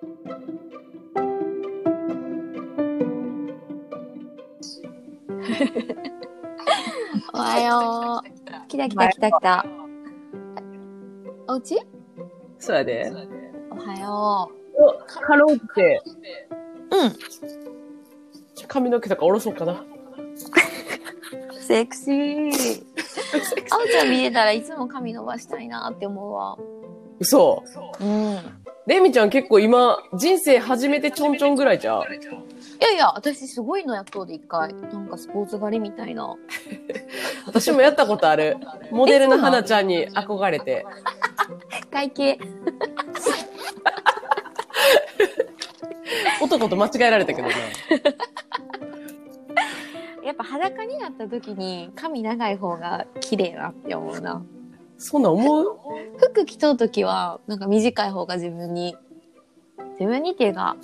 おはよう。来た来た来た来た。おうちそうやで。おはよお、カロって、う。うん。髪の毛とか下ろそうかな。セクシー。あおちゃん見れたらいつも髪伸ばしたいなって思うわ。嘘。うん。いレミちゃん結構今、人生初めてちょんちょんぐらいじゃう？やいや、私すごいのやっとうで一回。なんかスポーツ狩りみたいな。私もやったことある。モデルの花ちゃんに憧れて。会計。男と間違えられたけどな。やっぱ裸になった時に髪長い方が綺麗なって思うな。そんなん思う？服着とう時は、なんか短い方が自分に、自分にっていうか、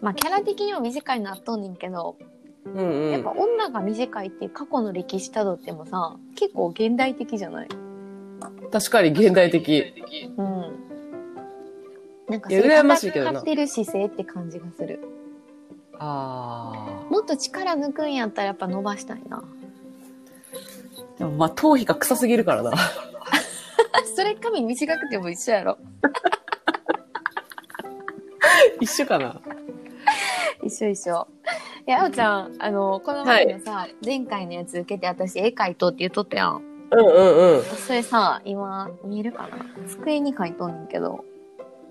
まあキャラ的にも短いなっとんねんけど、うんうんやっぱ。女が短いっていう過去の歴史たどってもさ、結構現代的じゃない？確かに現代的。うん。なんかいや羨ましいけどな戦ってる姿勢って感じがする。あもっと力抜くんやったらやっぱ伸ばしたいな。あ。でもまあ、頭皮が臭すぎるからな。それ髪短くても一緒やろ。一緒かな？一緒一緒。いや、あおちゃん、あの、この前のさ、前回のやつ受けて私絵描いとって言っとったやん。うんうんうん。それさ、今見えるかな？机に描いとんねんけど。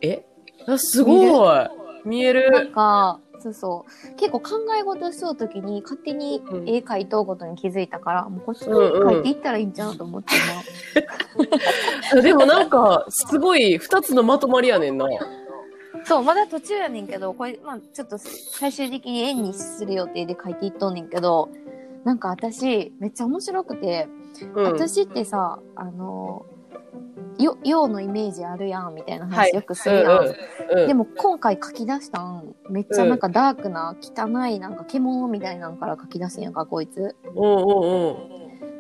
え？あすごい。見えなんる。か、そうそう。結構考え事しとうときに勝手に絵描いとうことに気づいたから、もうこっちに描いていったらいいんちゃうと思って でもなんか、すごい、二つのまとまりやねんな。今。そう、まだ途中やねんけど、これ、まあちょっと最終的に絵にする予定で描いていっとんねんけど、なんか私、めっちゃ面白くて、うん。私ってさ、あの、よ、陽のイメージあるやん、みたいなはい話よくするやん。うんうんうんでも今回書き出したん、めっちゃなんかダークな、汚い、なんか獣みたいなのから書き出すんやんか、こいつ。うんうん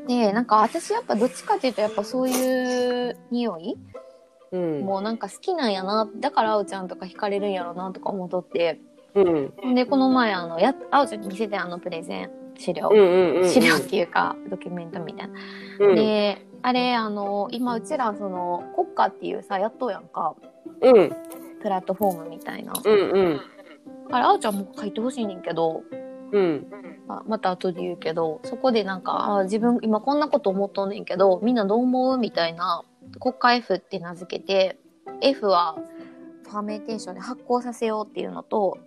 うん。で、なんか私やっぱどっちかっていうとやっぱそういう匂いうん。もうなんか好きなんやな。だからあおちゃんとか惹かれるんやろなとか思っとって。うん。で、この前あの、や、あおちゃんに見せてあのプレゼン、資料。資料っていうか、ドキュメントみたいな。うん。で、あれ、あの、今うちらその、国家っていうさ、やっとうやんか。うん。プラットフォームみたいな。うんうん。あれ、あおちゃんも書いてほしいねんけど、うん。ままた後で言うけど、そこでなんか、あ自分今こんなこと思っとんねんけど、みんなどう思うみたいな、国家 F って名付けて、F はファーメンテーションで発酵させようっていうのと、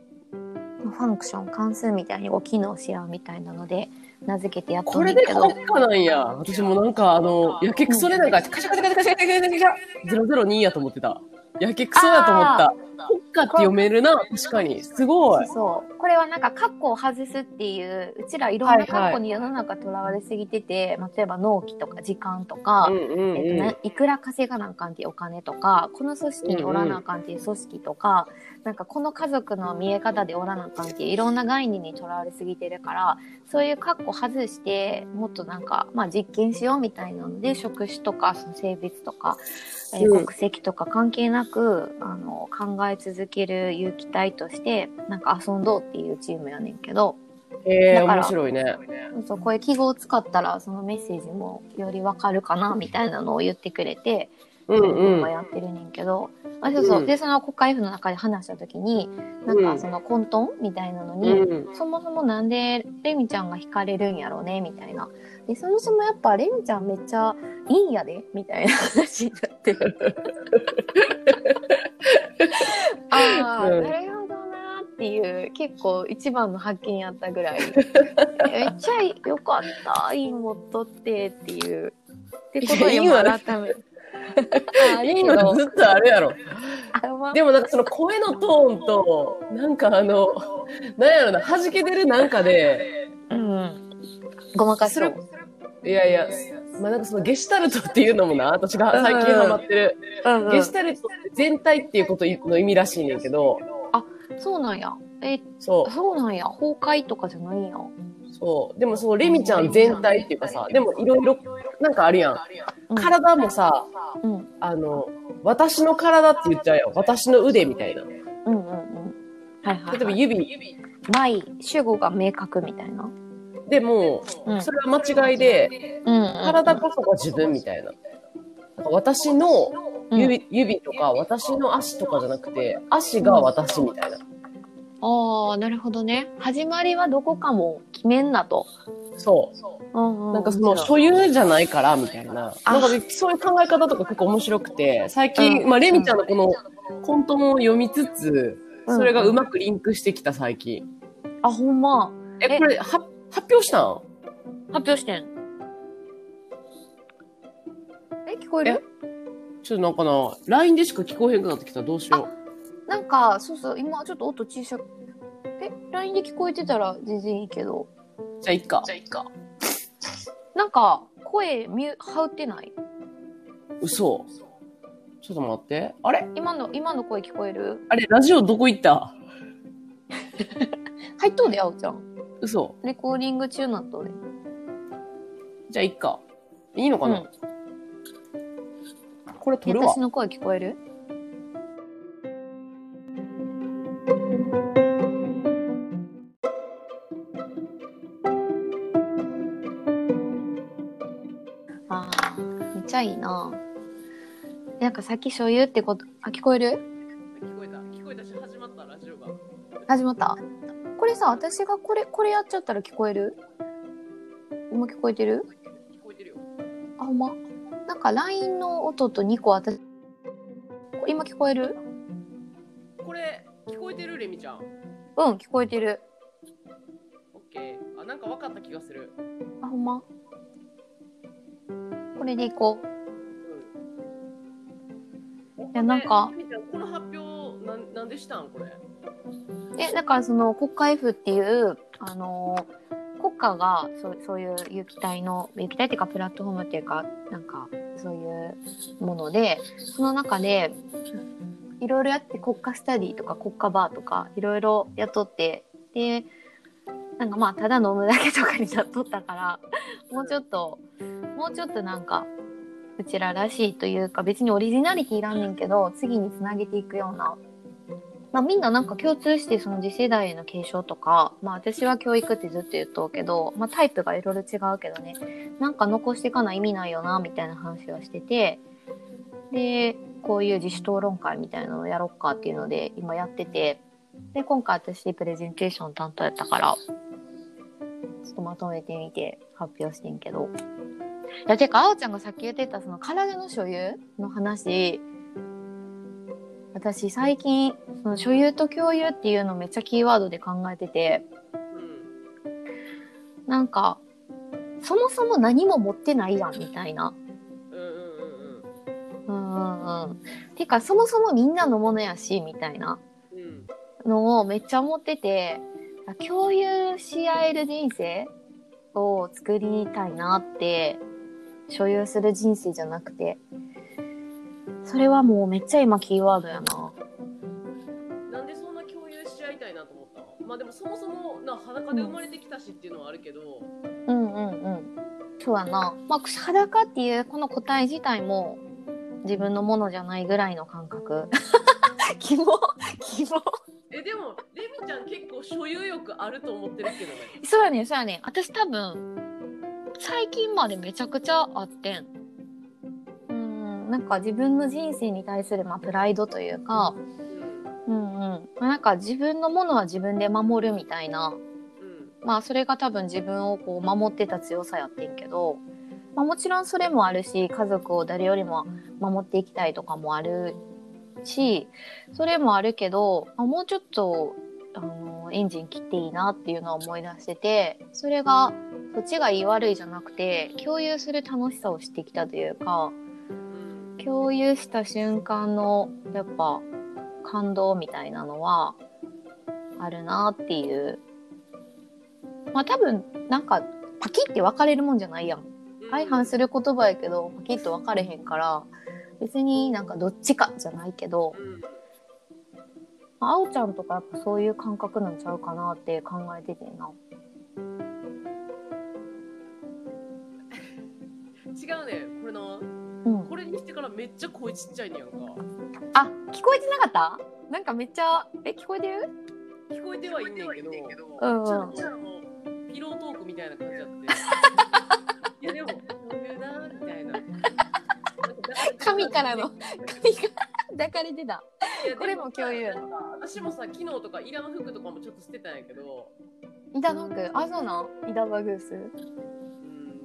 ファンクション、関数みたいにこう機能し合うみたいなので、名付けてやっとこんねんけど。れで国家なんや。私もなんかあの、やけくそでなんか、カシャカシャカシャカシャカシャカシャカシャ002やと思ってた。やけくそやと思った。国家って読めるな、確かに。すごい。そう。これはなんか、カッコを外すっていう、うちらいろんなカッコに世の中とらわれすぎてて、例えば納期とか時間とか、うんうんえっとうんね、いくら稼がなあかんっていうお金とか、この組織におらなあかんっていう組織とか、なんかこの家族の見え方でおらなあかんっていういろんな概念にとらわれすぎてるから、そういうカッコ外して、もっとなんか、まあ実験しようみたいなので、職種とか、その性別とか、え国籍とか関係なく、あの、考え続ける有機体として、なんか遊んどうっていうチームやねんけど、ええだから面白いね。そうこういう記号を使ったらそのメッセージもよりわかるかなみたいなのを言ってくれて、うんうん。今。やってるねんけど、あそうそう、うん。でその国会 F の中で話した時になんうん。かその混沌みたいなのうに、ん。そもそもなんでレミちゃんが惹かれるんやろうねみたいな。でそもそもやっぱレミちゃんめっちゃいいんやでみたいな話になってああ、うん。なるほどなっていう結構一番の発見やったぐらい。めっちゃよかったいい持っとってっていう。ってことにもいやいいわ改めて。あいいの。ずっとあるやろ。でもなんかその声のトーンと、なんかあの、なんやろな、弾けてるなんかで、うん。ごまかしそう。いやいや、まあなんかそのゲシュタルトっていうのもな、私が最近ハマってる、うんうん。ゲシュタルトって全体っていうことの意味らしいねんけど、そうなんや。えそそうなんや。崩壊とかじゃないんや。う、そう。でもそのレミちゃん全体っていうかさ、でもいろいろなんかあるやん。うん体もさ、うんあの、私の体って言っちゃうよ。私の腕みたいな。うんうんはいはい、例えば指ない主語が明確みたいな。でも、うんそれは間違いで、うんうん体こそが自分みたいな。なんか私の指,、指とか、私の足とかじゃなくて、足が私みたいな。ああ、なるほどね。始まりはどこかも決めんなと。そう。うんうんなんかその所有じゃないからみたいな。あなんかそういう考え方とか結構面白くて、最近、うんまあレミちゃんのこのコントも読みつつ、うんそれがうまくリンクしてきた最近。あ、ほんま。え、えこれは発表したん？発表してん。え、聞こえる？ちょっとなんかな、LINE でしか聞こえへんくなってきたらどうしよなんか、そうそう、今ちょっと音小さく。え、LINE で聞こえてたら全然いいけど。う。じゃあいっか。じゃあいっか。なんか、声ミュ、はうってない？嘘。ちょっと待って。あれ？今の、今の声聞こえる？あれ、ラジオどこ行った？入っとうで、あおちゃん。嘘。レコーディング中なっとうで。じゃあいっか。いいのかな、うんこれ撮るわ私。の声聞こえる？ああ、めっちゃいいな。なんかさっき所有ってこと、あ、聞こえる？聞こえた。聞こえたし、始まった、ラジオが。始まった？これさ、私がこれ、これやっちゃったら聞こえる？今聞こえてる？聞こえてるよ。あ、ほんま？なんか LINE の音と2個私、今聞こえる？これ、聞こえてるレミちゃん。うん、聞こえてる。オッケー。あ、なんか分かった気がする。あ、ほんま？これでいこうん。いやなんかこの発表、なん、なんでしたんこれ？う。え、だからその国家 F っていう、あのー国家がそうそういう有機体の、有機体っていうかプラットフォームっていうか、なんかそういうもので、その中で、いろいろやって国家スタディとか国家バーとかいろいろ雇って、で、なんかまあただ飲むだけとかになっとったから、もうちょっと、もうちょっとなんか、うちららしいというか別にオリジナリティいらんねんけど、次につなげていくような、まあみんななんか共通してその次世代への継承とか、まあ私は教育ってずっと言っとうけど、まあタイプがいろいろ違うけどね、なんか残していかない意味ないよな、みたいな話はしてて、で、こういう自主討論会みたいなのをやろっかっていうので今やってて、で、今回私プレゼンテーション担当やったから、ちょっとまとめてみて発表してんけど。いや、てか、あおちゃんがさっき言ってたその体の所有の話、私最近、その所有と共有っていうのをめっちゃキーワードで考えてて、うん。なんか、そもそも何も持ってないやん、みたいな。うんうんうんうんうんうん。てか、そもそもみんなのものやし、みたいな。のをめっちゃ思ってて、あ共有し合える人生を作りたいなって、所有する人生じゃなくて、それはもうめっちゃ今キーワードやな。なんでそんな共有し合いたいなと思ったの？まあでもそもそもな裸で生まれてきたしっていうのはあるけど、うんうんうん。そうやな。まあ、裸っていうこの個体自体も自分のものじゃないぐらいの感覚。キモキモえでもレミちゃん結構所有欲あると思ってるけどねそうやねんそうやねん私多分最近までめちゃくちゃあってん。うんなんか自分の人生に対する、まあ、プライドというかうんうん。なんか自分のものは自分で守るみたいな。うん。まあそれが多分自分をこう守ってた強さやってんけど、まあ、もちろんそれもあるし家族を誰よりも守っていきたいとかもあるしそれもあるけど、まあ、もうちょっとあのエンジン切っていいなっていうのは思い出しててそれがそっちがいい悪いじゃなくて共有する楽しさを知ってきたというか共有した瞬間のやっぱ感動みたいなのはあるなっていう。まあ多分なんかパキって分かれるもんじゃないやん。相反する言葉やけどパキッと分かれへんから別になんかどっちかじゃないけどまあおちゃんとかやっぱそういう感覚なんちゃうかなって考えててな。違うね。これな。うん。これにしてからめっちゃ声ちっちゃいねやんか。あ聞こえてなかった？なんかめっちゃえ聞こえてる？聞こえてはいんねんけど、うんうん。ちょっとあのピロートークみたいな感じだって。いやでも、こういうなみたいな。神からの神が抱かれてた。これも共有。私もさ、昨日とかイラの服とかもちょっと捨てたんやけど、イダノクあそうなん？イダバグース。うん、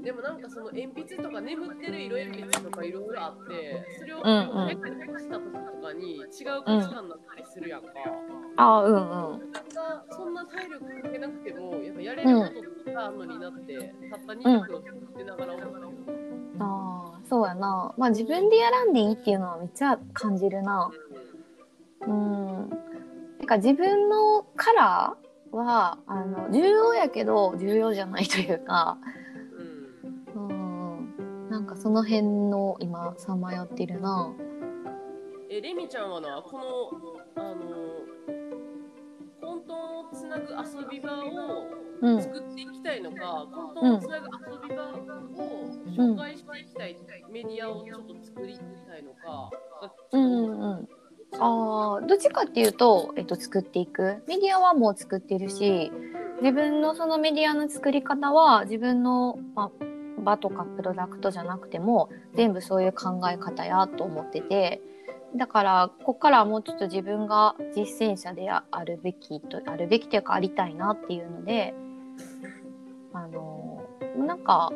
でもなんかその鉛筆とか眠ってる色鉛筆とかいろいろあって、それをうんうん誰かに渡した時とかに違う価値観になったりするやんか。あうんうんなんかそんな体力かけなくても、やっぱやれることがあるのになって、たった2分を捨てながら思ったけど。あーそうやなまあ自分でやらんでいいっていうのはめっちゃ感じるなうんなんか自分のカラーはあの重要やけど重要じゃないというかうんうんうんなんかその辺の今さまよってるな。えレミちゃんはなこのあの混沌をつなぐ遊び場をうん作っていきたいのか、混沌をつなぐ遊び場を紹介していきたいメディアをちょっと作りたいのか、うんうんうん。あーどっちかっていうと、えっと、作っていく。メディアはもう作ってるし自分のそのメディアの作り方は自分の、まあ、場とかプロダクトじゃなくても全部そういう考え方やと思ってて。だからここからはもうちょっと自分が実践者であるべきとあるべきというかありたいなっていうのであのなんか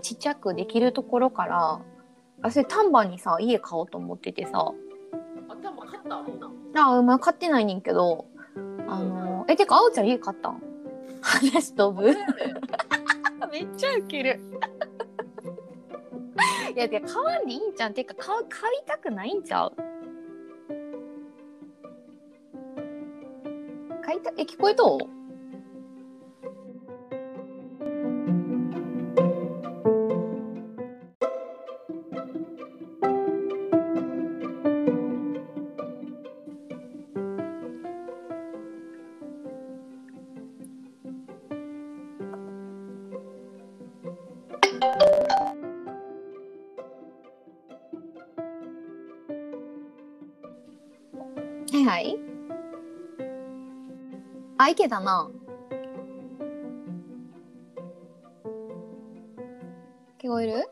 ちっちゃくできるところからあそれ丹波にさ家買おうと思っててさ。あ、多分勝ったもんな。あまあ買ってないねんけどあのえてかあおちゃん家買ったん？話飛ぶめっちゃウケる。いやいや買わんでいいんちゃう？んてか買う買いたくないんちゃう？買いたえ聞こえとう？いけたな。聞こえる？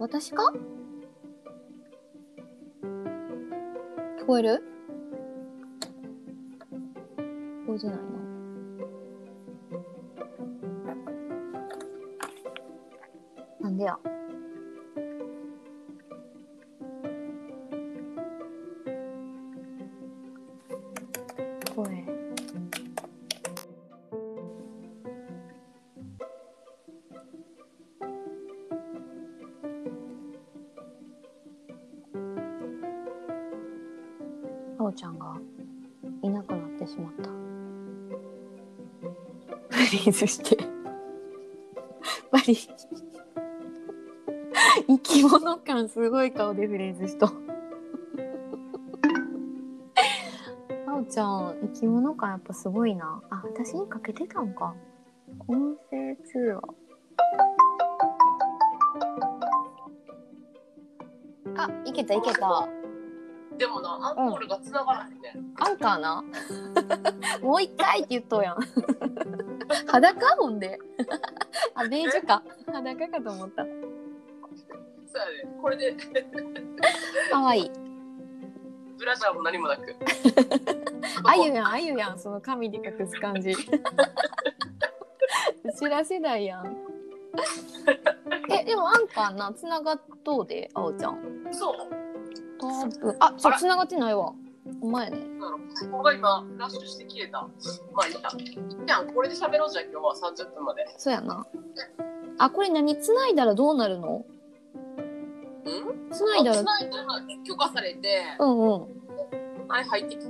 私か？聞こえる？聞こえてないな。なんでや？あおちゃんがいなくなってしまった。フリーズして。やっぱり生き物感すごい顔でフレーズしと。あおちゃん生き物感やっぱすごいな。あ私にかけてたんか。音声通話。あいけたいけたでもな、アンコールが繋がらへんね。アンカーな？もう一回って言っとうやん。裸？ほんで？あベージュか。裸かと思った。そうやね。これで、かわいい。ブラジャーも何もなく。あゆやんあゆやん。その髪で隠す感じ。うちら世代やん。えでもアンカーな？つながっとうであおちゃん。そう。あそうあら。つながってないわ。お前ね。ここが今、ラッシュして消えた。まあいいや。いいやん、これで喋ろうじゃん、今日は。30分まで。そうやな。あこれ何？つないだらどうなるの？うん？つないだら繋いだら許可されて、うんうん。はい、入ってき